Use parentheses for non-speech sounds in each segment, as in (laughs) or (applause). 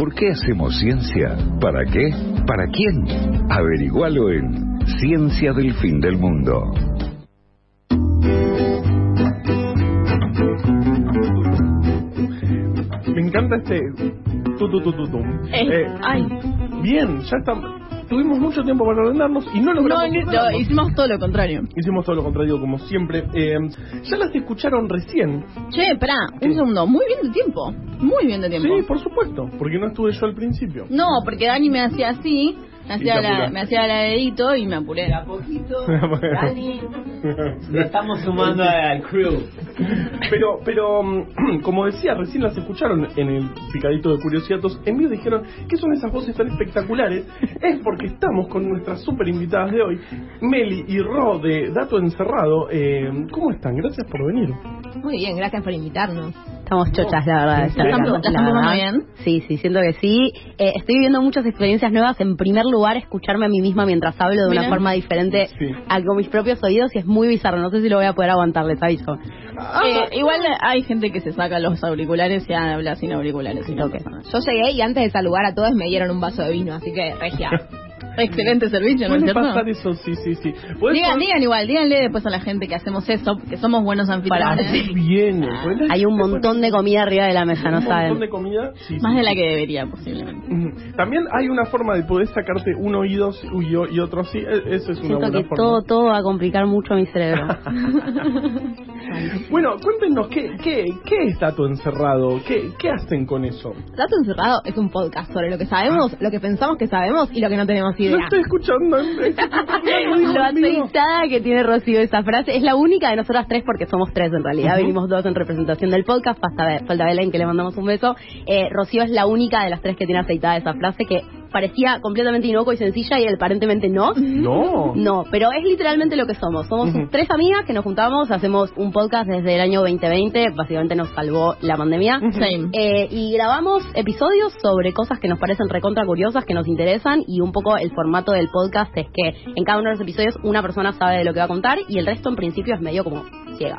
¿Por qué hacemos ciencia? ¿Para qué? ¿Para quién? Averigualo en Ciencia del Fin del Mundo. Me encanta este tu tu tu. Eh, Eh, ay. bien, ya estamos. Tuvimos mucho tiempo para ordenarnos y no No, logramos. no, ordenarnos. hicimos todo lo contrario. Hicimos todo lo contrario como siempre. Eh, ya las escucharon recién. Che, espera, ¿Qué? un segundo. Muy bien de tiempo. Muy bien de tiempo. Sí, por supuesto, porque no estuve yo al principio. No, porque Dani me hacía así, me hacía, la, me hacía la dedito y me apuré. A poquito, (laughs) Dani, le estamos sumando al crew. Pero, pero mm, (clears throat) como decía, recién las escucharon en el picadito de Curiosiatos. En mí dijeron, ¿qué son esas voces tan espectaculares? Es porque estamos con nuestras super invitadas de hoy, Meli y Ro de Dato Encerrado. Eh, ¿Cómo están? Gracias por venir. Muy bien, gracias por invitarnos. Estamos chochas, la verdad. de estar ¿La están- acá, la están la pasando verdad. bien? Sí, sí, siento que sí. Eh, estoy viviendo muchas experiencias nuevas. En primer lugar, escucharme a mí misma mientras hablo de una forma diferente Sí. a con mis propios oídos y es muy bizarro. No sé si lo voy a poder aguantar, les aviso. Eh, igual hay gente que se saca los auriculares y habla sin auriculares. y no Ok. pasa nada. Yo llegué y antes de saludar a todos me dieron un vaso de vino, así que regia. (laughs) (laughs) Excelente servicio, ¿no es Puede cierto? pasar eso, sí, sí, sí. Digan, digan igual, díganle después a la gente que hacemos eso, que somos buenos anfitriones. Así viene. Bueno, Hay un montón de comida arriba de la mesa, no un montón saben. de comida. sí, Más sí, de la sí. que debería, posiblemente. También hay una forma de poder sacarte un oído y, y otro así. E- Eso es una Siento buena que forma. todo, todo va a complicar mucho mi cerebro. (laughs) Bueno, cuéntenos, ¿qué, qué, qué es Dato Encerrado? ¿Qué, ¿Qué hacen con eso? Dato Encerrado es un podcast sobre lo que sabemos, lo que pensamos que sabemos y lo que no tenemos idea. escuchando. estoy escuchando (laughs) Lo aceitada que tiene Rocío esa frase es la única de nosotras tres porque somos tres en realidad. Venimos dos en representación del podcast. Falta Belén que le mandamos un beso. Eh, Rocío es la única de las tres que tiene aceitada esa frase que parecía completamente inocua y sencilla y aparentemente no. No. No, pero es literalmente lo que somos. Somos tres amigas que nos juntamos, hacemos un podcast desde el año 2020, básicamente nos salvó la pandemia. Same. Eh, y grabamos episodios sobre cosas que nos parecen recontra curiosas, que nos interesan, y un poco el formato del podcast es que en cada uno de los episodios una persona sabe de lo que va a contar y el resto en principio es medio como ciega.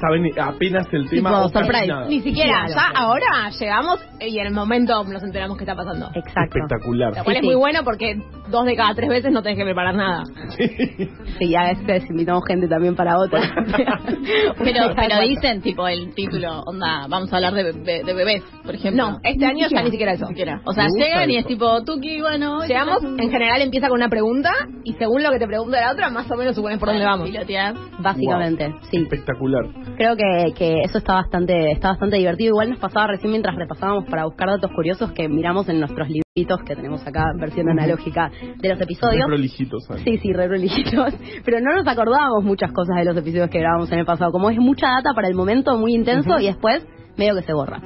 Saben apenas el tema. Tipo, surprise. Ni siquiera, Claro. ya ahora llegamos y en el momento nos enteramos qué está pasando. exacto. Espectacular. Lo cual Sí, es sí. muy bueno porque dos de cada tres veces no tenés que preparar nada. Sí, a veces invitamos gente también para otras. (laughs) Pero, pero dicen, tipo, el título, onda, vamos a hablar de, be- de bebés, por ejemplo. No, este año ya ni siquiera eso. O sea, Me gusta llegan y eso. es tipo, Tuki, bueno... hoy Llegamos, tenés un- en general empieza con una pregunta y según lo que te pregunta la otra, más o menos supones por dónde vamos. Piloteás. Básicamente, sí. Espectacular. Creo que, que eso está bastante, está bastante divertido. Igual nos pasaba recién mientras repasábamos para buscar datos curiosos que miramos en nuestros libritos que tenemos acá, versión analógica de los episodios. prolijitos. ¿sabes? Sí, sí, re. (laughs) Pero no nos acordábamos muchas cosas de los episodios que grabamos en el pasado. Como es mucha data para el momento, muy intenso, y después medio que se borra.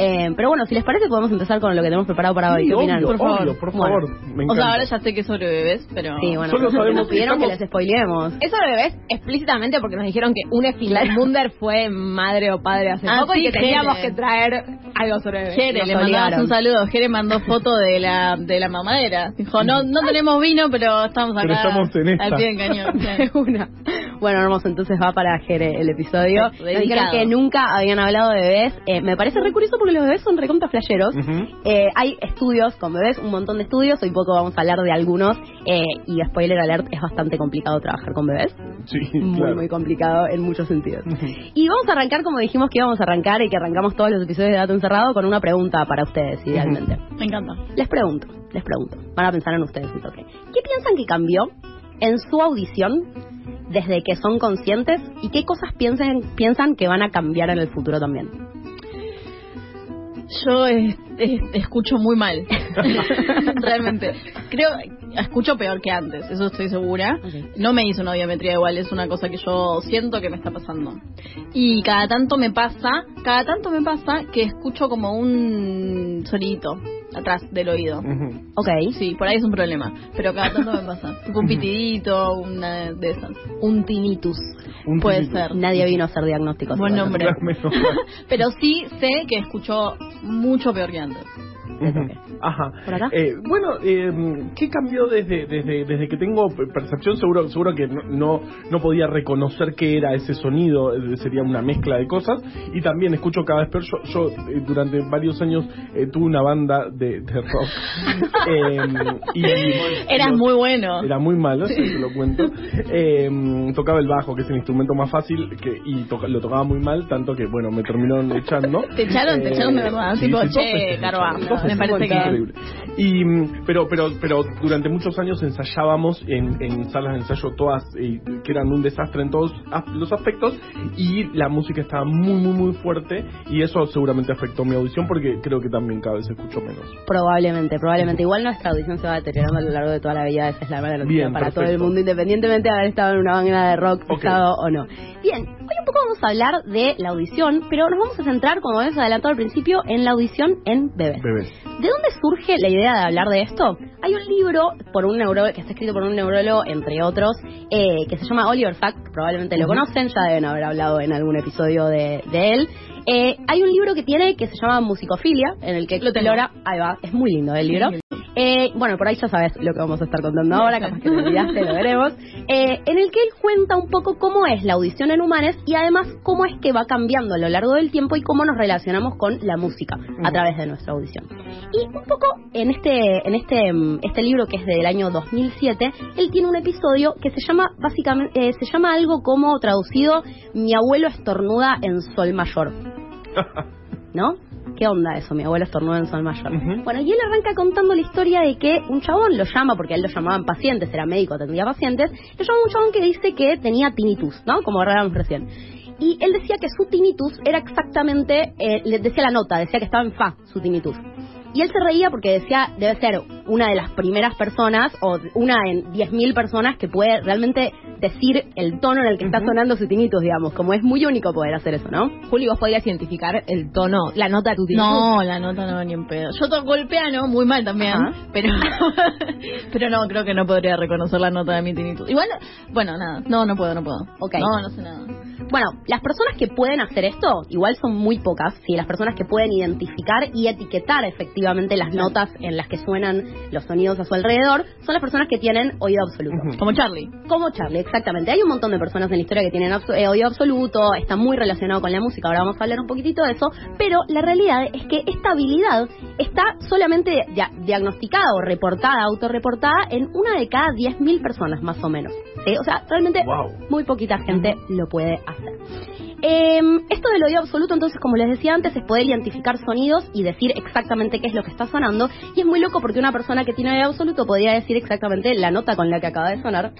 Eh, pero bueno, si les parece, podemos empezar con lo que tenemos preparado para hoy. Sí, ¿Qué opinan? obvio, Por favor. obvio, por Bueno. favor. Me O sea, ahora ya sé que es sobre bebés, pero... Sí, bueno, Solo sabemos nos pidieron que que estamos- les spoileemos. Eso lo ves explícitamente porque nos dijeron que un Munder (laughs) fue madre o padre hace Ah, poco sí, y que teníamos Jere. que traer algo sobre bebés. Jere, Nos le mandamos un saludo. Jere mandó foto de la de la mamadera. Dijo, no no tenemos vino, pero estamos acá Pero estamos en esta. al pie del cañón. (laughs) Una. Bueno, hermoso, entonces va para Jere el episodio. Sí, Nos dijeron que nunca habían hablado de bebés. Eh, me parece re curioso porque los bebés son recontra flasheros. Eh, hay estudios con bebés, un montón de estudios. Hoy poco vamos a hablar de algunos. Eh, y spoiler alert, es bastante complicado trabajar con bebés. Sí, Muy, claro. muy complicado en muchos sentidos. Y vamos a arrancar como dijimos que íbamos a arrancar y que arrancamos todos los episodios de Dato Encerrado con una pregunta para ustedes, idealmente. Me encanta. Les pregunto, les pregunto. Van a pensar en ustedes un toque. ¿Qué piensan que cambió en su audición desde que son conscientes y qué cosas piensan, piensan que van a cambiar en el futuro también? Yo eh, eh, escucho muy mal. (laughs) Realmente. Creo, escucho peor que antes, eso estoy segura. No me hizo una audiometría igual, es una cosa que yo siento que me está pasando. Y cada tanto me pasa, cada tanto me pasa que escucho como un sonidito atrás del oído. Ok. Sí, por ahí es un problema. Pero cada tanto me pasa. (laughs) Tipo un pitidito, una de esas. Un tinnitus. Un Puede tinnitus. ser. Nadie vino a hacer diagnósticos. Buen nombre. (laughs) Pero sí sé que escucho mucho peor que antes. Ujú. Ajá. ¿Por acá? Eh, bueno, eh, ¿qué cambió desde, desde, desde que tengo percepción? Seguro seguro que no, no, no podía reconocer qué era ese sonido, eh, sería una mezcla de cosas. Y también escucho cada vez peor. Yo, yo, eh, durante varios años eh, tuve una banda de, de rock. (laughs) Eh, y, Eras muy bueno. Era muy malo, eso te lo cuento. Eh, tocaba el bajo, que es el instrumento más fácil, que, y toca- lo tocaba muy mal, tanto que, bueno, me terminaron echando. Te echaron, te echaron de verdad, sí, tipo, che, Carva, me parece que- increíble. Y, mm, pero, pero, pero durante muchos años ensayábamos en, en salas de ensayo todas, eh, que eran un desastre en todos los aspectos, y la música estaba muy, muy, muy fuerte, y eso seguramente afectó mi audición, porque creo que también cada vez escucho menos. Probablemente, probablemente. Igual nuestra audición se va deteriorando a lo largo de toda la vida. Esa es la Bien, para perfecto. todo el mundo, independientemente de haber estado en una banda de rock Ok. pesado o no. Bien, hoy un poco vamos a hablar de la audición, pero nos vamos a centrar, como habíamos adelantado al principio, en la audición en bebés. Bebés. ¿De dónde surge la idea de hablar de esto? Hay un libro por un neurólogo que está escrito por un neurólogo, entre otros, eh, que se llama Oliver Sack, probablemente lo conocen, ya deben haber hablado en algún episodio de, de él. Eh, hay un libro que tiene que se llama Musicofilia, en el que explora, ahí va, es muy lindo el libro. Eh, bueno, por ahí ya sabes lo que vamos a estar contando ahora, capaz que te olvidaste, lo veremos. Eh, en el que él cuenta un poco cómo es la audición en humanos y además cómo es que va cambiando a lo largo del tiempo y cómo nos relacionamos con la música a través de nuestra audición. Y un poco en este, en este, mm, este libro que es del año 2007, él tiene un episodio que se llama básicamente, eh, se llama algo como traducido Mi abuelo estornuda en sol mayor. (laughs) ¿No? ¿Qué onda eso? Mi abuelo estornuda en sol mayor. Bueno, y él arranca contando la historia de que un chabón lo llama, porque a él lo llamaban pacientes, era médico, atendía pacientes, lo llama un chabón que dice que tenía tinnitus, ¿no? Como hablábamos recién. Y él decía que su tinnitus era exactamente, eh, le decía la nota, decía que estaba en fa, su tinnitus. Y él se reía porque decía, debe ser una de las primeras personas o una en 10.000 personas que puede realmente decir el tono en el que está sonando su tinnitus, digamos. Como es muy único poder hacer eso, ¿no? Juli, vos podías identificar el tono, la nota de tu tinnitus? No, la nota no, ni en pedo. Yo toco el piano muy mal también, Ajá. pero (laughs) pero no, creo que no podría reconocer la nota de mi tinnitus. Igual, bueno, nada, no, no puedo, no puedo. Ok. No, no sé nada. Bueno, las personas que pueden hacer esto, igual son muy pocas, ¿sí? Las personas que pueden identificar y etiquetar efectivamente las notas en las que suenan los sonidos a su alrededor, son las personas que tienen oído absoluto. Como Charlie. Como Charlie, exactamente. Hay un montón de personas en la historia que tienen abso- eh, oído absoluto, está muy relacionado con la música, ahora vamos a hablar un poquitito de eso, pero la realidad es que esta habilidad está solamente dia- diagnosticada o reportada, autorreportada en una de cada 10.000 personas más o menos. ¿sí? O sea, realmente Wow. muy poquita gente lo puede hacer. Eh, esto del oído absoluto, entonces, como les decía antes, es poder identificar sonidos y decir exactamente qué es lo que está sonando. Y es muy loco porque una persona que tiene oído absoluto podría decir exactamente la nota con la que acaba de sonar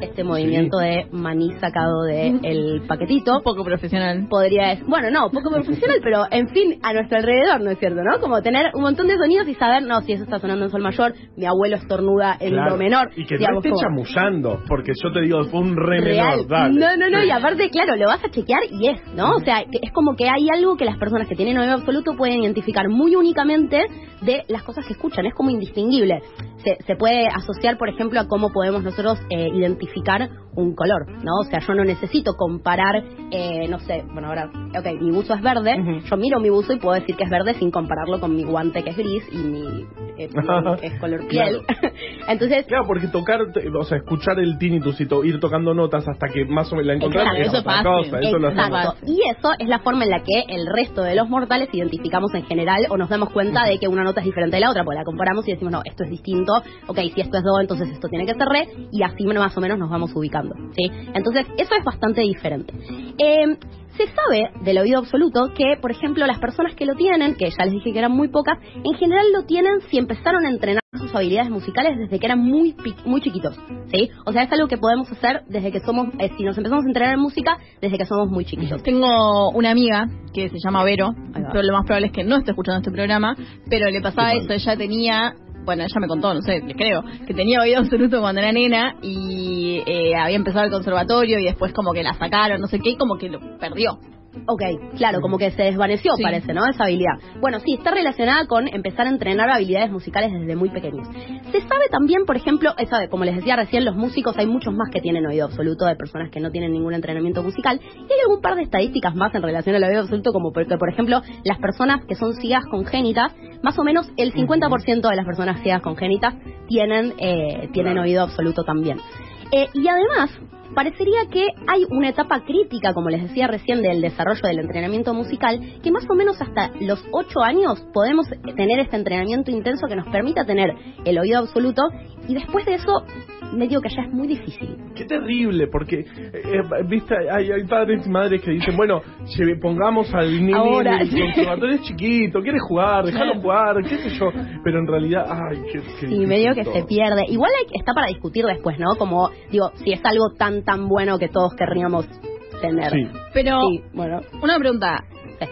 este movimiento de maní sacado del paquetito. Un poco profesional. Podría decir, bueno, no, poco profesional, pero en fin, a nuestro alrededor, ¿no es cierto? ¿No? Como tener un montón de sonidos y saber, no, si eso está sonando en sol mayor, mi abuelo estornuda en Claro. do menor. Y que no digamos, esté como- chamullando, porque yo te digo, fue un re real. menor, dale. No, no, no, y aparte, claro, lo vas a chequear y es, ¿no? O sea, que es como que hay algo que las personas que tienen oído absoluto pueden identificar muy únicamente de las cosas que escuchan, es como indistinguible. Se, se puede asociar, por ejemplo, a cómo podemos nosotros eh, identificar un color, ¿no? O sea, yo no necesito comparar, eh, no sé, bueno, ahora, ok, mi buzo es verde, yo miro mi buzo y puedo decir que es verde sin compararlo con mi guante que es gris y mi eh, (laughs) es color piel. (laughs) Entonces, Claro, porque tocar, o sea, escuchar el tinnitus y to- ir tocando notas hasta que más o menos la encontrás Exacto, es eso cosa, eso lo. Y eso es la forma en la que el resto de los mortales identificamos en general o nos damos cuenta de que una nota es diferente de la otra, porque la comparamos y decimos, no, esto es distinto, ok, si esto es do, entonces esto tiene que ser re, y así más o menos nos vamos ubicando, ¿sí? Entonces, eso es bastante diferente. Eh, se sabe del oído absoluto que, por ejemplo, las personas que lo tienen, que ya les dije que eran muy pocas, en general lo tienen si empezaron a entrenar sus habilidades musicales desde que eran muy muy chiquitos, ¿sí? O sea, es algo que podemos hacer desde que somos, eh, si nos empezamos a entrenar en música, desde que somos muy chiquitos. Tengo una amiga que se llama Vero, pero lo más probable es que no esté escuchando este programa, pero le pasaba eso, ella tenía, bueno, ella me contó, no sé, le creo, que tenía oído absoluto cuando era nena y eh, había empezado el conservatorio y después como que la sacaron, no sé qué, y como que lo perdió. Ok, claro, como que se desvaneció, Sí. parece, ¿no? Esa habilidad. Bueno, sí, está relacionada con empezar a entrenar habilidades musicales desde muy pequeños. Se sabe también, por ejemplo, esa, como les decía recién, los músicos, hay muchos más que tienen oído absoluto, de personas que no tienen ningún entrenamiento musical. Y hay algún par de estadísticas más en relación al oído absoluto, como porque, por ejemplo, las personas que son ciegas congénitas, más o menos el 50% de las personas ciegas congénitas tienen, eh, tienen oído absoluto también. Eh, y además, parecería que hay una etapa crítica, como les decía recién, del desarrollo del entrenamiento musical, que más o menos hasta los 8 años podemos tener este entrenamiento intenso que nos permita tener el oído absoluto y después de eso, medio que ya es muy difícil. Qué terrible, porque, eh, eh, viste, hay, hay padres y madres que dicen, bueno, pongamos al niño en el conservatorio, (laughs) es chiquito, quiere jugar, déjalo jugar, qué sé yo, pero en realidad, ay, qué, qué Sí, medio que se pierde. Igual hay, está para discutir después, ¿no? Como, digo, si es algo tan, tan bueno que todos querríamos tener. Sí. Pero, Sí, bueno. una pregunta. sí.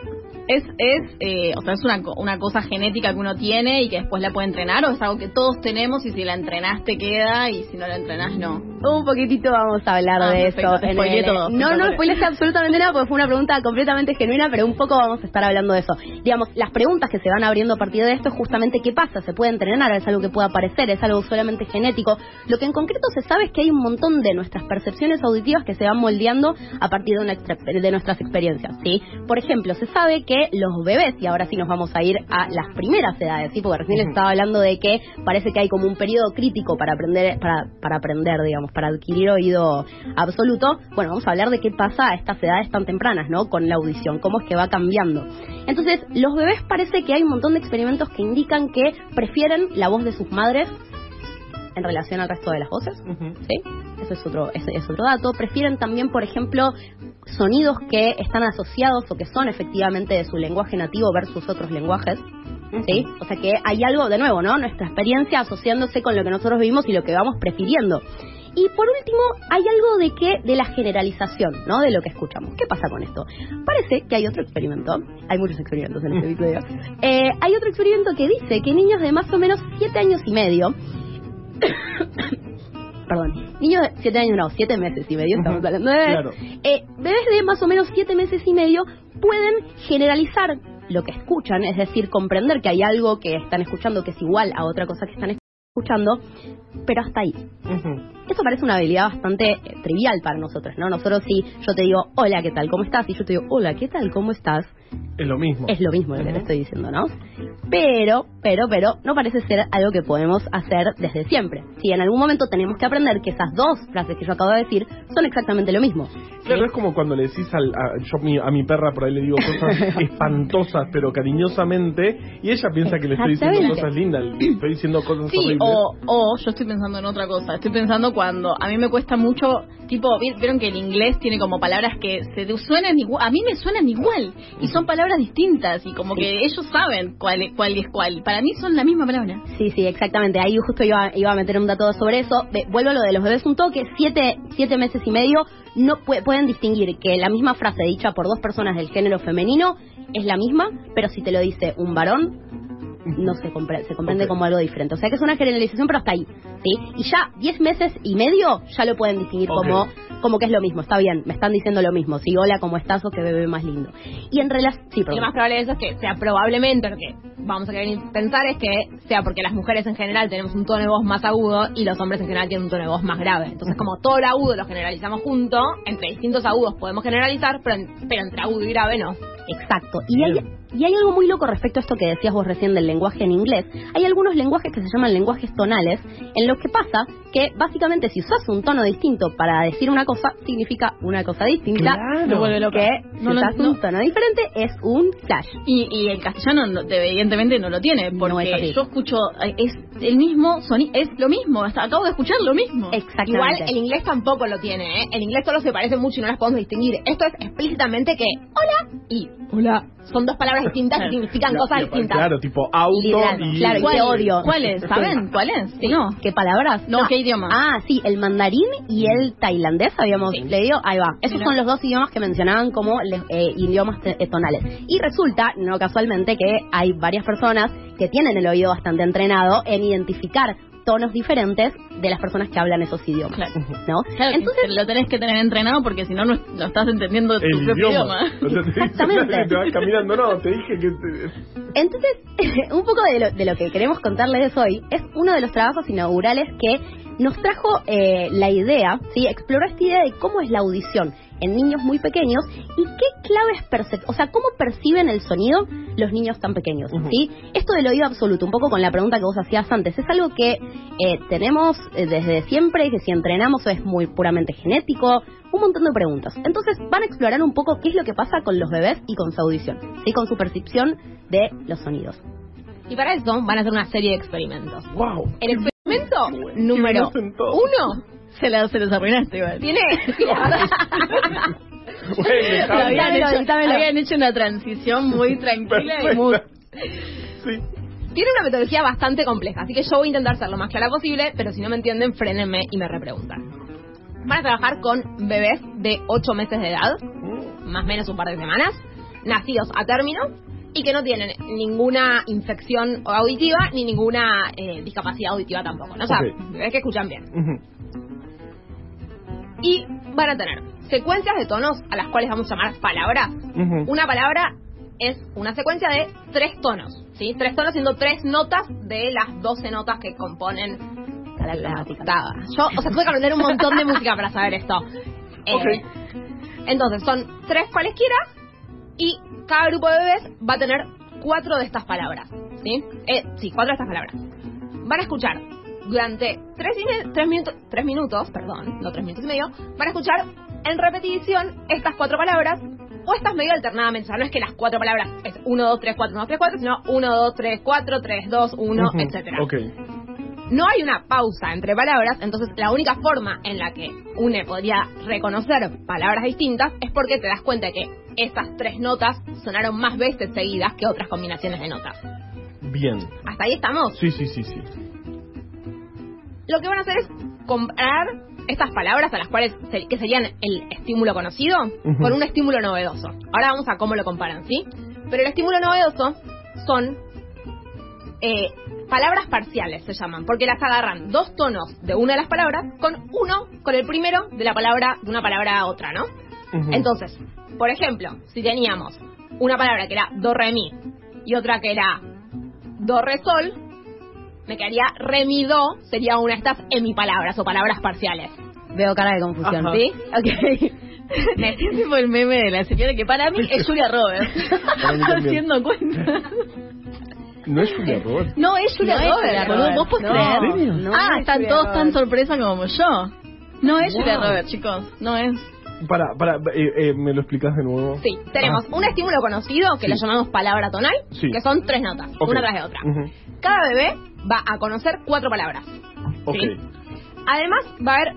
¿Es, es, eh, o sea, es una, una cosa genética que uno tiene y que después la puede entrenar o es algo que todos tenemos y si la entrenaste queda y si no la entrenás no? Un poquitito vamos a hablar Ah, de perfecto, eso. te en spoileé el- todo. No, no spoileaste absolutamente nada porque fue una pregunta completamente genuina, pero un poco vamos a estar hablando de eso. Digamos, las preguntas que se van abriendo a partir de esto es justamente qué pasa, se puede entrenar, es algo que puede aparecer, es algo solamente genético. Lo que en concreto se sabe es que hay un montón de nuestras percepciones auditivas que se van moldeando a partir de, una extra- de nuestras experiencias, ¿sí? Por ejemplo, se sabe que los bebés, y ahora sí nos vamos a ir a las primeras edades, ¿sí? Porque recién les estaba hablando de que parece que hay como un periodo crítico para aprender, para, para aprender, digamos, para adquirir oído absoluto. Bueno, vamos a hablar de qué pasa a estas edades tan tempranas, ¿no? Con la audición, cómo es que va cambiando. Entonces, los bebés parece que hay un montón de experimentos que indican que prefieren la voz de sus madres en relación al resto de las voces. ¿sí? Eso es otro, ese es otro dato. Prefieren también, por ejemplo, sonidos que están asociados o que son efectivamente de su lenguaje nativo versus otros lenguajes. ¿Sí? O sea que hay algo, de nuevo, ¿no? Nuestra experiencia asociándose con lo que nosotros vivimos y lo que vamos prefiriendo. Y por último, hay algo de que, de la generalización, ¿no? De lo que escuchamos. ¿Qué pasa con esto? Parece que hay otro experimento, hay muchos experimentos en este (laughs) episodio, eh, hay otro experimento que dice que niños de más o menos 7 años y medio perdón, niños de 7 años, no, 7 meses y medio, estamos hablando de bebés. claro. Eh, bebés de más o menos 7 meses y medio pueden generalizar lo que escuchan, es decir, comprender que hay algo que están escuchando que es igual a otra cosa que están escuchando, pero hasta ahí. Ujú. Eso parece una habilidad bastante eh, trivial para nosotros, ¿no? Nosotros si yo te digo, hola, ¿qué tal? ¿Cómo estás? Y yo te digo, hola, ¿qué tal? ¿Cómo estás? Es lo mismo. Es lo mismo lo que te estoy diciendo, ¿no? Pero, pero, pero, no parece ser algo que podemos hacer desde siempre. Si en algún momento tenemos que aprender que esas dos frases que yo acabo de decir son exactamente lo mismo. Claro, es como cuando le decís al, a, yo mi- a mi perra por ahí le digo cosas (laughs) espantosas pero cariñosamente y ella piensa que le estoy diciendo cosas lindas, le estoy diciendo cosas Sí, horribles. o, o yo estoy pensando en otra cosa. Estoy pensando cuando a mí me cuesta mucho, tipo, vi- vieron que el inglés tiene como palabras que se te suenan igual, a mí me suenan igual y son palabras distintas y como que ellos saben cuál, es- cuál es cuál. Para mí son la misma palabra. Sí, sí, exactamente. Ahí justo iba, iba a meter un dato sobre eso. Ve, vuelvo a lo de los bebés un toque. Siete, siete meses y medio no pu- pueden distinguir que la misma frase dicha por dos personas del género femenino es la misma, pero si te lo dice un varón, no se, compre- se comprende como algo diferente. O sea que es una generalización, pero hasta ahí. ¿sí? Y ya 10 meses y medio ya lo pueden distinguir como, como que es lo mismo. Está bien, me están diciendo lo mismo. Sí, hola, ¿cómo estás? O que bebé más lindo. Y en relación... Sí, lo más probable de eso es que sea probablemente, lo que vamos a querer pensar es que sea porque las mujeres en general tenemos un tono de voz más agudo y los hombres en general tienen un tono de voz más grave. Entonces, como todo el agudo lo generalizamos junto, entre distintos agudos podemos generalizar, pero, en- pero entre agudo y grave no. Exacto. Y hay, y hay algo muy loco respecto a esto que decías vos recién del lenguaje en inglés. Hay algunos lenguajes que se llaman lenguajes tonales, en los que pasa que básicamente si usas un tono distinto para decir una cosa, significa una cosa distinta. Claro. Loca. Que si No usas no. un tono diferente es un flash. Y, y el castellano no- evidentemente no lo tiene, No porque es yo escucho, es el mismo sonido, es lo mismo, hasta acabo de escuchar lo mismo. Exactamente. Igual el inglés tampoco lo tiene, ¿eh? El inglés solo se parece mucho y no las podemos distinguir. Esto es explícitamente que hola y hola son dos palabras distintas que significan cosas distintas. Claro, tipo auto Literal, y... claro, y ¿Cuál, te odio. ¿Cuál es? ¿Saben cuál es? Sí. No. ¿Qué palabras? No, ¿qué idioma? Ah, sí, el mandarín y el tailandés habíamos Sí. leído. Ahí va. Esos Mira. son los dos idiomas que mencionaban como eh, idiomas eh, tonales. Y resulta, no casualmente, que hay varias personas que tienen el oído bastante entrenado en identificar tonos diferentes de las personas que hablan esos idiomas. Claro. ¿no? Claro, Entonces, lo tenés que tener entrenado porque si no, no no estás entendiendo tu El propio idioma. idioma. (laughs) O sea, te dice, Exactamente. Te vas caminando, no, te dije que... te- Entonces, (laughs) un poco de lo, de lo que queremos contarles hoy es uno de los trabajos inaugurales que nos trajo eh, la idea, ¿sí? exploró esta idea de cómo es la audición en niños muy pequeños y qué claves percep o sea, cómo perciben el sonido los niños tan pequeños, Ujú. ¿sí? Esto del oído absoluto, un poco con la pregunta que vos hacías antes, es algo que eh, tenemos eh, desde siempre, que si entrenamos es muy puramente genético, un montón de preguntas. Entonces van a explorar un poco qué es lo que pasa con los bebés y con su audición, ¿sí? Con su percepción de los sonidos. Y para eso van a hacer una serie de experimentos. ¡Wow! El experimento número uno Se, la, se los arruinaste igual. tiene... (laughs) Bueno, habían, hecho, habían hecho una transición muy tranquila y muy... Sí. Tiene una metodología bastante compleja, así que yo voy a intentar ser lo más clara posible, pero si no me entienden, frénenme y me repreguntan. Van a trabajar con bebés de 8 meses de edad, más o menos un par de semanas, nacidos a término y que no tienen ninguna infección auditiva ni ninguna eh, discapacidad auditiva tampoco. ¿no? O sea, bebés que escuchan bien. Ujú. Y van a tener secuencias de tonos a las cuales vamos a llamar palabras. Ujú. Una palabra es una secuencia de tres tonos, ¿sí? Tres tonos siendo tres notas de las 12 notas que componen la octava. Yo, o sea, tuve que aprender un montón de música para saber esto. Eh, Ok. Entonces, son tres cualesquiera y cada grupo de bebés va a tener cuatro de estas palabras, ¿sí? Eh, sí, cuatro de estas palabras. Van a escuchar durante tres, tres minutos, tres minutos, perdón, no tres minutos y medio, van a escuchar en repetición estas cuatro palabras o estas medio alternadamente. O sea, no es que las cuatro palabras es 1, 2, 3, 4, 1, 2, 3, 4, sino 1, 2, 3, 4, 3, 2, 1, Ujú. etcétera. Ok. No hay una pausa entre palabras, entonces la única forma en la que UNE podría reconocer palabras distintas es porque te das cuenta de que estas tres notas sonaron más veces seguidas que otras combinaciones de notas. Bien. ¿Hasta ahí estamos? Sí, sí, sí, sí. Lo que van a hacer es comparar estas palabras a las cuales se- que serían el estímulo conocido con un estímulo novedoso. Ahora vamos a cómo lo comparan, ¿sí? Pero el estímulo novedoso son eh, palabras parciales, se llaman, porque las agarran dos tonos de una de las palabras con uno, con el primero de la palabra, de una palabra a otra, ¿no? Entonces, por ejemplo, si teníamos una palabra que era do re mi y otra que era do re sol, me quedaría re mi do, sería una de estas hemipalabras o palabras parciales. Veo cara de confusión. Ajá. ¿Sí? Ok. (laughs) Me siento como el meme de la señora que para mí es Julia Roberts. (laughs) (laughs) Haciendo cuenta. No es Julia Roberts. No es Julia No Roberts, Julia. ¿Vos podés no. creer? No ah, es están Julia todos tan sorpresa como yo. No es Julia Wow. Roberts, chicos. No es. Para, para, eh, eh, ¿me lo explicas de nuevo? Sí, tenemos Ah. un estímulo conocido que Sí. lo llamamos palabra tonal, Sí. que son tres notas, Ok. una tras de otra. Ujú. Cada bebé va a conocer cuatro palabras. Ok. Sí. Además, va a haber,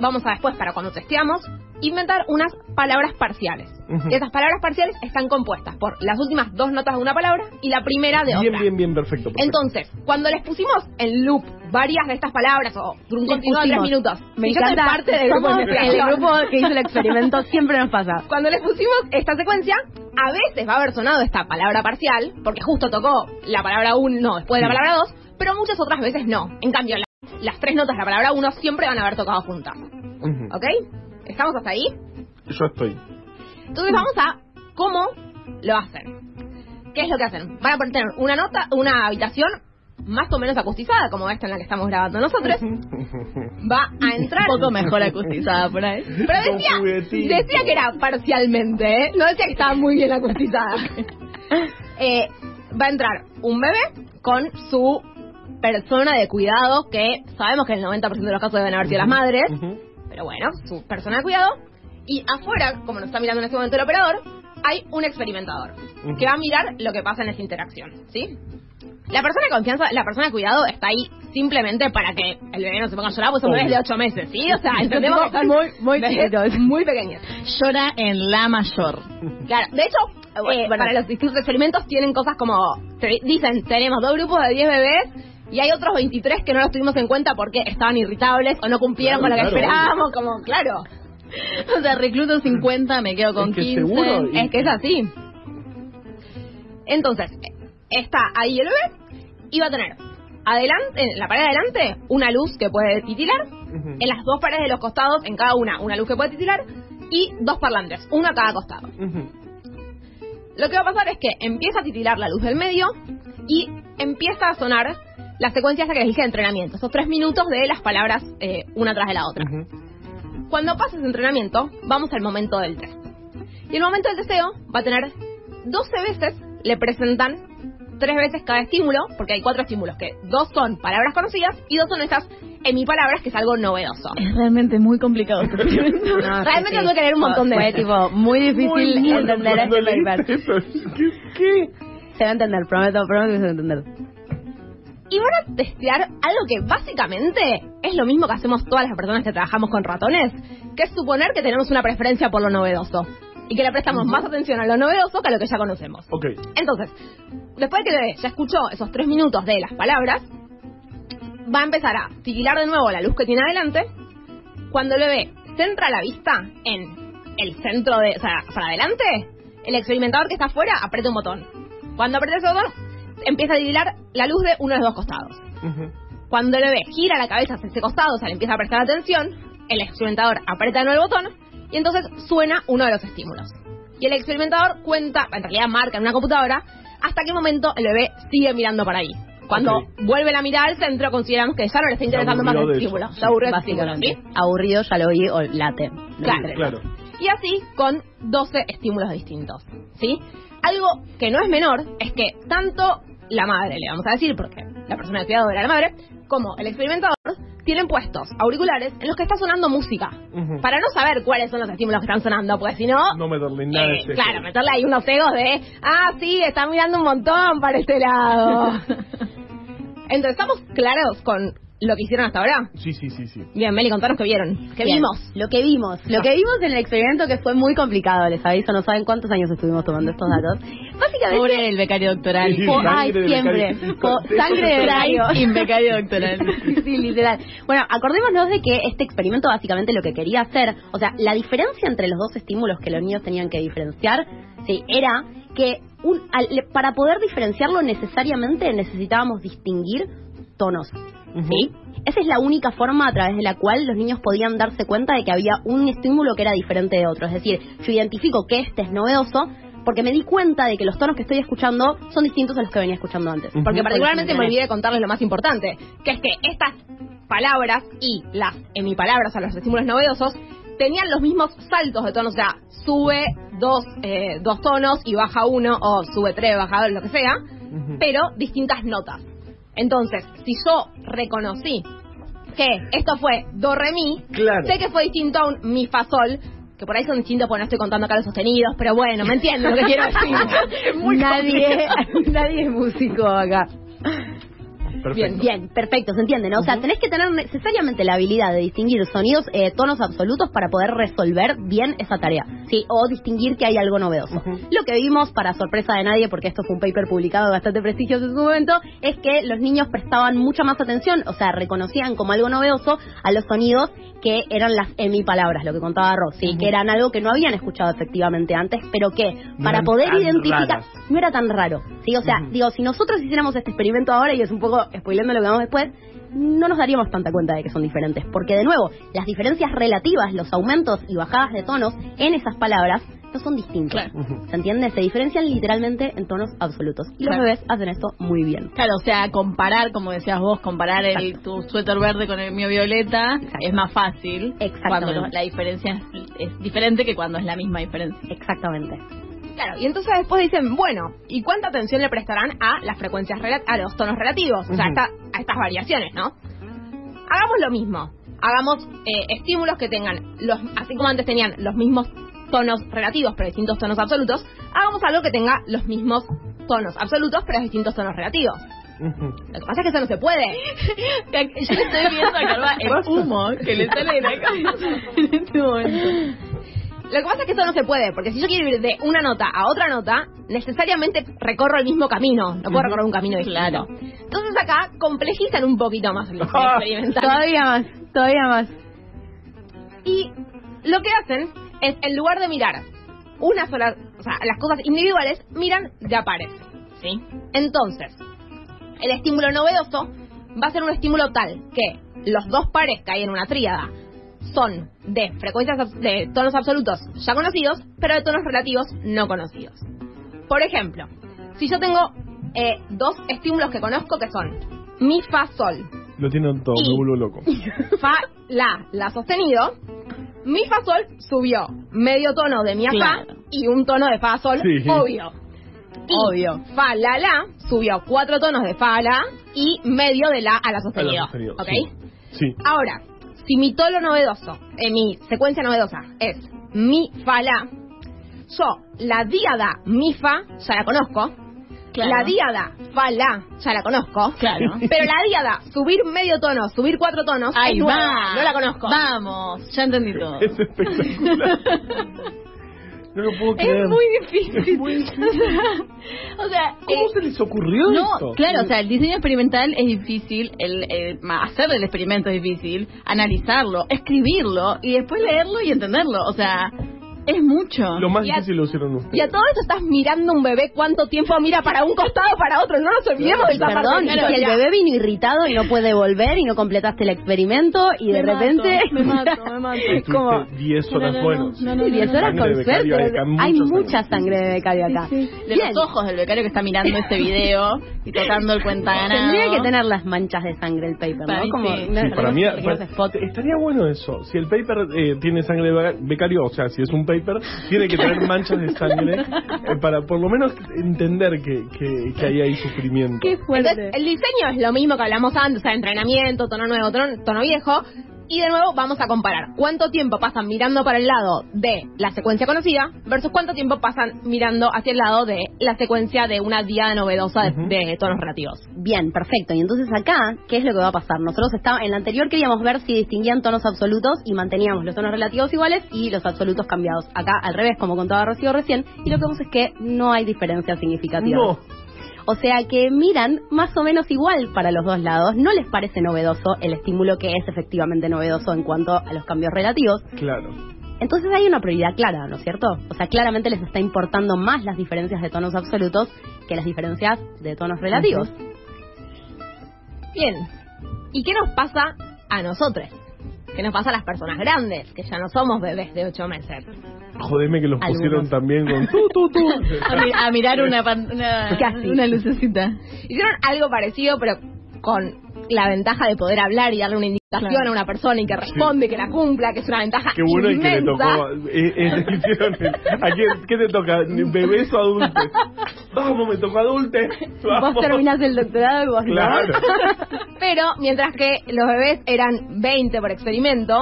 vamos a después, para cuando testeamos, inventar unas palabras parciales. Ujú. Y esas palabras parciales están compuestas por las últimas dos notas de una palabra y la primera de Bien, otra. bien, bien, perfecto. perfecto. Entonces, cuando les pusimos en loop varias de estas palabras o por un continuo de tres minutos, Me si yo soy encanta. parte del grupo el grupo que hizo el experimento siempre nos pasa. (laughs) cuando les pusimos esta secuencia, a veces va a haber sonado esta palabra parcial, porque justo tocó la palabra 1 después de la palabra 2, pero muchas otras veces no. En cambio, la- las tres notas de la palabra 1 siempre van a haber tocado juntas. ¿Ok? ¿Estamos hasta ahí? Yo estoy. Entonces vamos a cómo lo hacen. ¿Qué es lo que hacen? Van a poner- tener una nota, una habitación más o menos acustizada, como esta en la que estamos grabando nosotros. Va a entrar... Un (laughs) poco mejor acustizada por ahí. Pero decía, decía que era parcialmente, ¿eh? No decía que estaba muy bien acustizada. (laughs) Eh, va a entrar un bebé con su persona de cuidado, que sabemos que el 90% de los casos deben haber sido las madres, pero bueno, su persona de cuidado. Y afuera, como nos está mirando en este momento el operador, hay un experimentador que va a mirar lo que pasa en esa interacción, ¿sí? La persona de confianza, la persona de cuidado está ahí simplemente para que el bebé no se ponga a llorar, pues son bebés de 8 meses, ¿sí? O sea, entendemos que están muy, muy chiquitos, muy pequeños. Llora en la mayor. Claro, de hecho, eh, bueno. para los distintos experimentos tienen cosas como, te dicen, tenemos dos grupos de 10 bebés y hay otros 23 que no los tuvimos en cuenta porque estaban irritables o no cumplieron Claro, con lo que esperábamos, como, claro, O sea, recluto 50, me quedo con Es que 15. seguro, y- es que es así. Entonces, está ahí el bebé y va a tener adelante, en la pared de adelante, una luz que puede titilar. En las dos paredes de los costados, en cada una, una luz que puede titilar. Y dos parlantes, uno a cada costado. Lo que va a pasar es que empieza a titilar la luz del medio y empieza a sonar la secuencia esta que les dije de entrenamiento. Esos tres minutos de las palabras eh, una tras de la otra. Cuando pase ese entrenamiento, vamos al momento del test. Y el momento del deseo va a tener 12 veces, le presentan tres veces cada estímulo, porque hay cuatro estímulos, que dos son palabras conocidas y dos son estas palabras que es algo novedoso. Es realmente muy complicado este experimento. (laughs) No, Realmente sí, sí. tuve que leer un montón de veces. tipo muy difícil Muy entender este paper. eso. ¿Qué? qué? Se va a entender, prometo, prometo que se va a entender. Y van a testear algo que básicamente es lo mismo que hacemos todas las personas que trabajamos con ratones, que es suponer que tenemos una preferencia por lo novedoso y que le prestamos más atención a lo novedoso que a lo que ya conocemos. Ok. Entonces, después de que el bebé ya escuchó esos tres minutos de las palabras, va a empezar a titilar de nuevo la luz que tiene adelante. Cuando el bebé centra la vista en el centro de, o sea, para adelante, el experimentador que está afuera aprieta un botón. Cuando aprieta ese botón, empieza a titilar la luz de uno de los dos costados. Cuando el bebé gira la cabeza hacia ese costado, o sea, le empieza a prestar atención, el experimentador aprieta de nuevo el botón y entonces suena uno de los estímulos. Y el experimentador cuenta, en realidad marca en una computadora, hasta qué momento el bebé sigue mirando para ahí. Cuando vuelve la mirada al centro, consideramos que ya no le está interesando más el estímulo. Sí, Básicamente. ¿sí? Aburrido, ya lo vi, o late. No Claro. Claro. Y así con 12 estímulos distintos, ¿sí? Algo que no es menor es que tanto la madre, le vamos a decir, porque la persona de cuidado era la madre, como el experimentador tienen puestos auriculares en los que está sonando música. Para no saber cuáles son los estímulos que están sonando, porque si no... No meterle nada eh, de ese claro, meterle ahí unos egos de, ah, sí, está mirando un montón para este lado. (laughs) Entonces, ¿estamos claros con lo que hicieron hasta ahora? Sí, sí, sí, sí. Bien, Meli, contanos qué vieron, qué Bien, vimos. Lo que vimos. Lo que vimos en el experimento que fue muy complicado, les aviso, no saben cuántos años estuvimos tomando estos datos. Básicamente... Pobre el becario doctoral. Sí, ay, de siempre. becario. Po- sangre de becario. Sin becario doctoral. (laughs) sí, literal. Bueno, acordémonos de que este experimento básicamente lo que quería hacer, o sea, la diferencia entre los dos estímulos que los niños tenían que diferenciar, sí, era que un, al- para poder diferenciarlo necesariamente necesitábamos distinguir tonos. ¿Sí? Esa es la única forma a través de la cual los niños podían darse cuenta de que había un estímulo que era diferente de otro. Es decir, yo identifico que este es novedoso porque me di cuenta de que los tonos que estoy escuchando son distintos a los que venía escuchando antes. Porque particularmente me olvidé de contarles lo más importante, que es que estas palabras y las palabras a los estímulos novedosos tenían los mismos saltos de tonos, o sea, sube dos, eh, dos tonos y baja uno, o sube tres, baja dos, lo que sea, pero distintas notas. Entonces, si yo reconocí que esto fue do, re, mi, Claro. sé que fue distinto a un mi, fa, sol, que por ahí son distintos porque no estoy contando acá los sostenidos, pero bueno, me entienden lo que quiero decir. (laughs) Es muy nadie, (laughs) nadie es músico acá. Perfecto. Bien, perfecto, se entiende, ¿no? O sea, tenés que tener necesariamente la habilidad de distinguir sonidos, eh, tonos absolutos para poder resolver bien esa tarea, ¿sí? O distinguir que hay algo novedoso. Lo que vimos, para sorpresa de nadie, porque esto fue un paper publicado de bastante prestigioso en su momento, es que los niños prestaban mucha más atención, o sea, reconocían como algo novedoso a los sonidos que eran las palabras, lo que contaba Ross, ¿sí? Que eran algo que no habían escuchado efectivamente antes, pero que No para poder identificar raras. no era tan raro. ¿sí? O sea, digo, si nosotros hiciéramos este experimento ahora, y es un poco spoileando lo que vamos después, no nos daríamos tanta cuenta de que son diferentes. Porque, de nuevo, las diferencias relativas, los aumentos y bajadas de tonos en esas palabras no son distintos. Claro. ¿Se entiende? Se diferencian literalmente en tonos absolutos. Y Claro. los bebés hacen esto muy bien. Claro, o sea, comparar, como decías vos, comparar el, tu suéter verde con el mío violeta es más fácil Exactamente. cuando la diferencia es, es diferente que cuando es la misma diferencia. Exactamente. Claro, y entonces después dicen, bueno, ¿y cuánta atención le prestarán a las frecuencias, rela- a los tonos relativos? O sea, Ujú. esta- a estas variaciones, ¿no? Hagamos lo mismo. Hagamos eh, estímulos que tengan, los, así como antes tenían los mismos tonos relativos, pero distintos tonos absolutos, hagamos algo que tenga los mismos tonos absolutos, pero distintos tonos relativos. Lo que pasa es que eso no se puede. (laughs) Yo le estoy viendo a Carva el humo que le sale de la cabeza en este momento. Lo que pasa es que eso no se puede, porque si yo quiero ir de una nota a otra nota, necesariamente recorro el mismo camino. No puedo recorrer un camino distinto. Claro. Entonces acá complejizan un poquito más el (laughs) experimental. Todavía más, todavía más. Y lo que hacen es, en lugar de mirar una sola, o sea, las cosas individuales, miran de a pares. ¿Sí? Entonces, el estímulo novedoso va a ser un estímulo tal que los dos pares que hay en una tríada son de frecuencias de tonos absolutos ya conocidos, pero de tonos relativos no conocidos. Por ejemplo, si yo tengo eh, dos estímulos que conozco que son mi fa sol, Lo tienen todo, Y- me vuelvo loco. (laughs) fa la la sostenido, mi fa sol subió medio tono de mi fa Claro. y un tono de fa sol Sí. obvio. Y Obvio. fa la la subió cuatro tonos de fa a la y medio de la a la sostenido. sostenido, ¿Ok? sí. Sí. Ahora, si mi tono novedoso, en mi secuencia novedosa es mi fa la, yo la díada mi fa ya la conozco, Claro. la díada fa la ya la conozco, Claro. (laughs) pero la díada subir medio tono, subir cuatro tonos, Ahí es nueva, va. no la conozco. Vamos, ya entendí todo. Es espectacular. (laughs) no lo puedo creer. Es muy difícil. (laughs) o sea, ¿Cómo eh, se les ocurrió no, esto? claro, o sea, el diseño experimental es difícil, el, eh, hacer el experimento es difícil, analizarlo, escribirlo y después leerlo y entenderlo. O sea, es mucho. Lo más Y a- difícil lo hicieron ustedes. Y a todo esto estás mirando un bebé cuánto tiempo mira para un costado para otro. No nos olvidemos de esa parte Perdón, y si el bebé vino irritado y no puede volver y no completaste el experimento y de mato, repente... me mato, me mato. es como... Estuviste 10 horas No, no, no, buenos. no, no, Sí, 10 horas con becario, suerte. hay Hay mucha sangre. sangre de becario acá. De Bien. los ojos del becario que está mirando este video y tocando el cuenta ganado. Tendría que tener las manchas de sangre el paper, ¿no? Como para mí para- estaría bueno eso. Si el paper eh, tiene sangre de beca- becario, o sea, si es un paper, tiene que tener manchas de sangre eh, para por lo menos entender que, que, que ahí hay sufrimiento. Qué fuerte. Entonces, el diseño es lo mismo que hablamos antes, o sea, entrenamiento, tono nuevo, tono, tono viejo. Y de nuevo vamos a comparar cuánto tiempo pasan mirando para el lado de la secuencia conocida versus cuánto tiempo pasan mirando hacia el lado de la secuencia de una diada novedosa de, Ujú. de tonos relativos. Bien, perfecto. Y entonces acá, ¿qué es lo que va a pasar? Nosotros estaba, en la anterior queríamos ver si distinguían tonos absolutos y manteníamos los tonos relativos iguales y los absolutos cambiados. Acá, al revés, como contaba Rocío recién, y lo que vemos es que no hay diferencias significativas. No, O sea que miran más o menos igual para los dos lados. No les parece novedoso el estímulo que es efectivamente novedoso en cuanto a los cambios relativos. claro. Entonces hay una prioridad clara, ¿no es cierto? O sea, claramente les está importando más las diferencias de tonos absolutos que las diferencias de tonos relativos. Bien. ¿Y qué nos pasa a nosotros? ¿Qué nos pasa a las personas grandes, que ya no somos bebés de ocho meses? Jodeme que los Algunos. pusieron también con (laughs) tu, tu, tu. A, mi- a mirar una, pan- una, una lucecita. Hicieron algo parecido, pero con la ventaja de poder hablar y darle una indicación Claro. a una persona y que responde, que la cumpla, que es una ventaja Qué bueno y que le tocó. eh, eh, le hicieron el- ¿A quién, qué te toca? ¿Bebés o adultos? Vamos, me tocó. Vamos. Vos terminás el doctorado y vos no. Claro. (laughs) Pero mientras que los bebés eran 20 por experimento,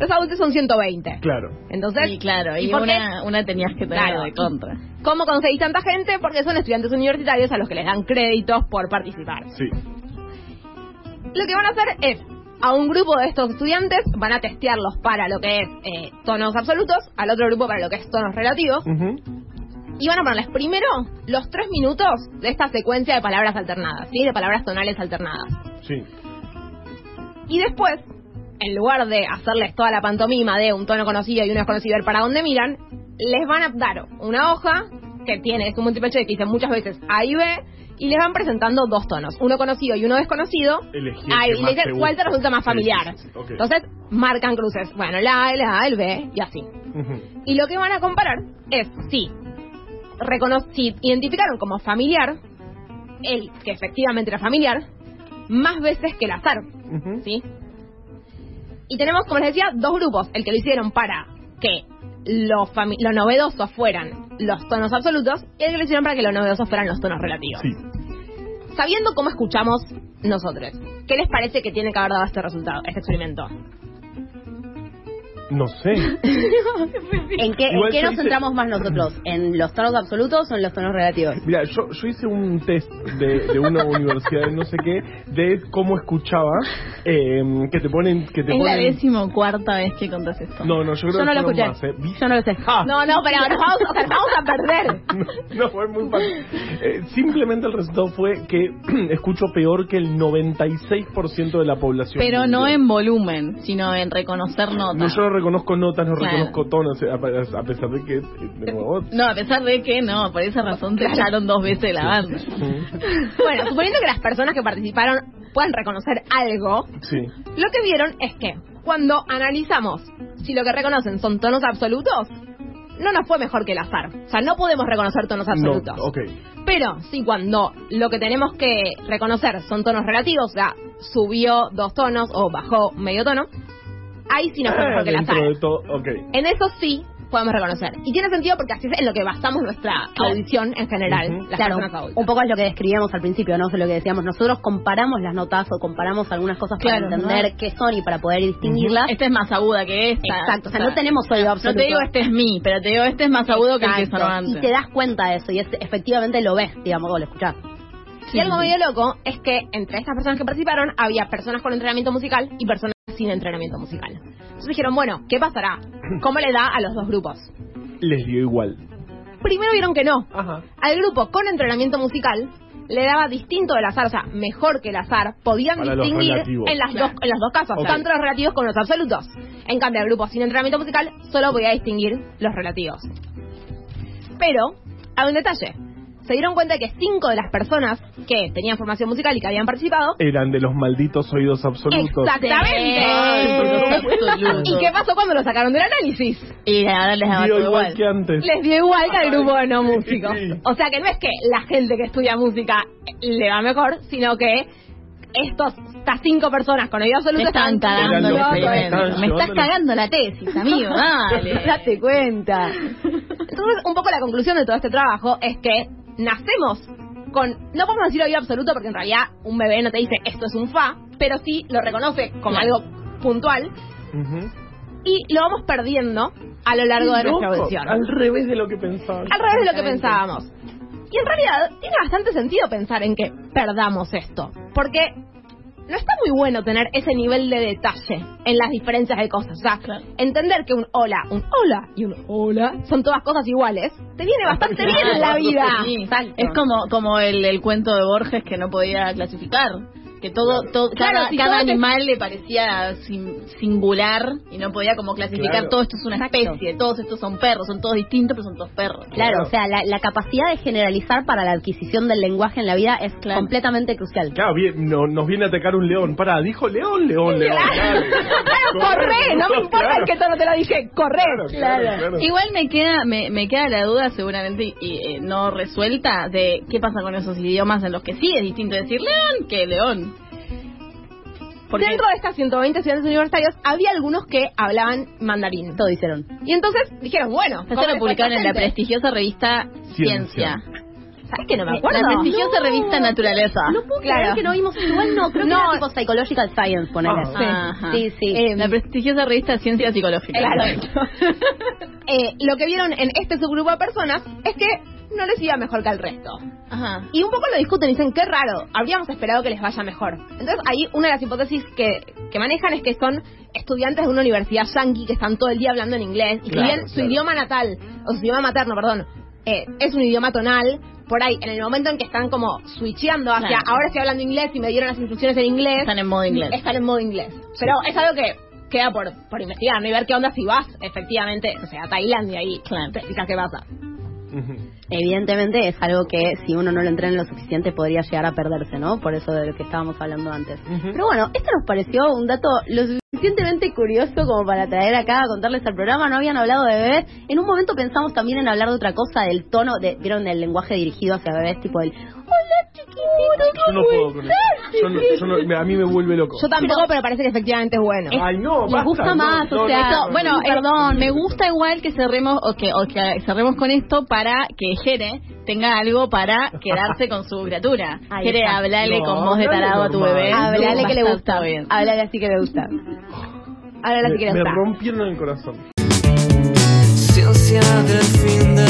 los adultos son 120. Claro. Entonces, Y claro, y, por qué? una, una tenías que tener Claro. de contra. ¿Cómo conseguís tanta gente? Porque son estudiantes universitarios a los que les dan créditos por participar. Sí. Lo que van a hacer es, a un grupo de estos estudiantes van a testearlos para lo que es eh, tonos absolutos, al otro grupo para lo que es tonos relativos, Ujú. y van a ponerles primero los tres minutos de esta secuencia de palabras alternadas, ¿sí? De palabras tonales alternadas. Sí. Y después, en lugar de hacerles toda la pantomima de un tono conocido y uno desconocido ver para dónde miran, les van a dar una hoja que tiene, es un choice que dice muchas veces A y B, y les van presentando dos tonos, uno conocido y uno desconocido. Elegí el Ahí, que y más le dicen te cuál te resulta más familiar. sí, sí, ok. Entonces, marcan cruces. Bueno, la A, la A, el B, y así. Y lo que van a comparar es si, si identificaron como familiar el que efectivamente era familiar más veces que el azar. ¿sí? Y tenemos, como les decía, dos grupos. El que lo hicieron para que lo, fami- lo novedoso fueran los tonos absolutos y el que lo hicieron para que lo novedoso fueran los tonos relativos. Sí. Sabiendo cómo escuchamos nosotros, ¿qué les parece que tiene que haber dado este resultado, este experimento? No sé. (laughs) (laughs) ¿En qué, en qué yo nos hice- centramos más nosotros? (laughs) ¿En los tonos absolutos o en los tonos relativos? Mira, yo, yo hice un test de, de una universidad de no sé qué, de cómo escuchaba, eh, que te ponen... Que te Es la decimocuarta vez que contás esto. No, no, yo creo Yo no que lo escuché. más, ¿eh? Yo no lo sé. Ah. No, no, pero nos vamos, o sea, nos vamos a perder. No, no, fue muy fácil. Eh, simplemente el resultado fue que (clears throat) escucho peor que el 96% de la población. Pero no en volumen, sino en reconocer No, notas. yo no reconozco notas, no Claro. reconozco tonos, a, a pesar de que, eh, de nuevo... (laughs) No, a pesar de que no, por esa razón te echaron dos veces de la banda. (laughs) Bueno, suponiendo que las personas que participaron puedan reconocer algo, Sí. lo que vieron es que cuando analizamos si lo que reconocen son tonos absolutos, no nos fue mejor que el azar. O sea, no podemos reconocer tonos absolutos. No, ok. Pero si cuando lo que tenemos que reconocer son tonos relativos, o sea, subió dos tonos o bajó medio tono, ahí sí nos fue mejor que dentro todo, ok. En eso sí podemos reconocer. Y tiene sentido porque así es en lo que basamos nuestra audición en general, Ujú. las Claro, adultas. un poco es lo que describíamos al principio, ¿no? Es lo que decíamos. Nosotros comparamos las notas o comparamos algunas cosas Claro, para entender qué son y para poder distinguirlas. Esta es más aguda que esta. Exacto, o sea, no tenemos oído No absoluto. te digo este es mi, pero te digo este es más agudo que el que Exacto, sonó antes. Y te das cuenta de eso y es, efectivamente lo ves, digamos, o lo escuchás. Y algo medio loco es que entre estas personas que participaron había personas con entrenamiento musical y personas sin entrenamiento musical. Entonces dijeron, bueno, ¿qué pasará? ¿Cómo le da a los dos grupos? Les dio igual. Primero vieron que no. Ajá. Al grupo con entrenamiento musical le daba distinto del azar, o sea, mejor que el azar, podían Para distinguir en las, dos, en los dos casos, tanto los relativos como los absolutos. En cambio, el grupo sin entrenamiento musical solo podía distinguir los relativos. Pero, hay un detalle. Se dieron cuenta de que cinco de las personas que tenían formación musical y que habían participado Eran de los malditos oídos absolutos. Exactamente. ¿Y qué pasó cuando lo sacaron del análisis? Y ahora les daba Dio todo igual igual. que antes. Les dio igual que al grupo de no músicos. O sea que no es que la gente que estudia música le va mejor, sino que estos, estas cinco personas con oído Me absoluto están están cagando que experimento. estaban Me estás cagando la tesis, amigo, (laughs) dale. Date cuenta. Entonces, un poco la conclusión de todo este trabajo es que nacemos con, no podemos decir oído absoluto porque en realidad un bebé no te dice esto es un fa, pero sí lo reconoce como Claro. algo puntual y lo vamos perdiendo a lo largo de nuestra audición. Al revés de lo que pensaba. Al revés de lo que pensábamos. Y en realidad tiene bastante sentido pensar en que perdamos esto. Porque no está muy bueno tener ese nivel de detalle en las diferencias de cosas. O sea, Claro. entender que un hola, un hola y un hola son todas cosas iguales, te viene bastante (laughs) bien en la vida. Sí. Es como, como el, el cuento de Borges que no podía clasificar. Que todo, todo Claro, cada, si cada animal le parecía sin- singular y no podía como clasificar Claro. todo esto es una Exacto. especie, todos estos son perros, son todos distintos, pero son todos perros. Claro, o sea, la, la capacidad de generalizar para la adquisición del lenguaje en la vida es Claro. completamente crucial. Claro, bien, no- nos viene a atacar un león. Pará, dijo león, león, león. Claro, (laughs) corre, no me importa Claro. el que todo te lo dije, corre. Claro, claro, claro. Igual me queda me, me queda la duda seguramente y, y, eh, no resuelta de qué pasa con esos idiomas en los que sí es distinto decir león que león. Porque Dentro de estas 120 estudiantes universitarios había algunos que hablaban mandarín. Todo hicieron. Y entonces dijeron, bueno, esto ¿cómo lo publicaron en la prestigiosa revista Ciencia. Ciencia. ¿Sabes que no me acuerdo? La prestigiosa No. revista Naturaleza. No puedo Claro. creer que no vimos igual no, creo que No. era tipo psychological science, ponele. Ah. Sí. Ajá. sí, sí. Eh, La prestigiosa revista Ciencia Psicológica. Claro. (laughs) Eh, lo que vieron en este subgrupo de personas es que no les iba mejor que al resto. Ajá. Y un poco lo discuten y dicen, qué raro, habríamos esperado que les vaya mejor. Entonces ahí una de las hipótesis que, que manejan es que son estudiantes de una universidad yankee que están todo el día hablando en inglés y que Claro, bien su idioma natal, o su idioma materno, perdón, eh, es un idioma tonal, por ahí, en el momento en que están como switcheando hacia, Claro. ahora estoy hablando inglés y me dieron las instrucciones en inglés, Están en modo inglés. están en modo inglés. Pero es algo que queda por, por investigar, ¿no? Y ver qué onda si vas, efectivamente, o sea, a Tailandia y Claro. te explicas qué pasa. Evidentemente es algo que si uno no lo entrena lo suficiente podría llegar a perderse, ¿no? Por eso de lo que estábamos hablando antes. Pero bueno, esto nos pareció un dato lo suficientemente curioso como para traer acá a contarles al programa. No habían hablado de bebés. En un momento pensamos también en hablar de otra cosa, del tono, de, vieron del lenguaje dirigido hacia bebés, tipo el hola chiquitito, Yo no puedo con eso. Yo no, yo no- me- a mí me vuelve loco. Yo tampoco, pero, parece que efectivamente es bueno. Ay, no, basta, gusta no, más, no, o sea, no, no, bueno, no. perdón, me gusta igual que cerremos o que, o que cerremos con esto para que Jere tenga algo para quedarse con su criatura. (laughs) Ahí Jere, está. hablale No, con voz de hablale tarado a tu normal. bebé. Hablale que le gusta. bien. Hablale así que le gusta. Me, si quieres me estar. rompieron el corazón. Ciencia del fin de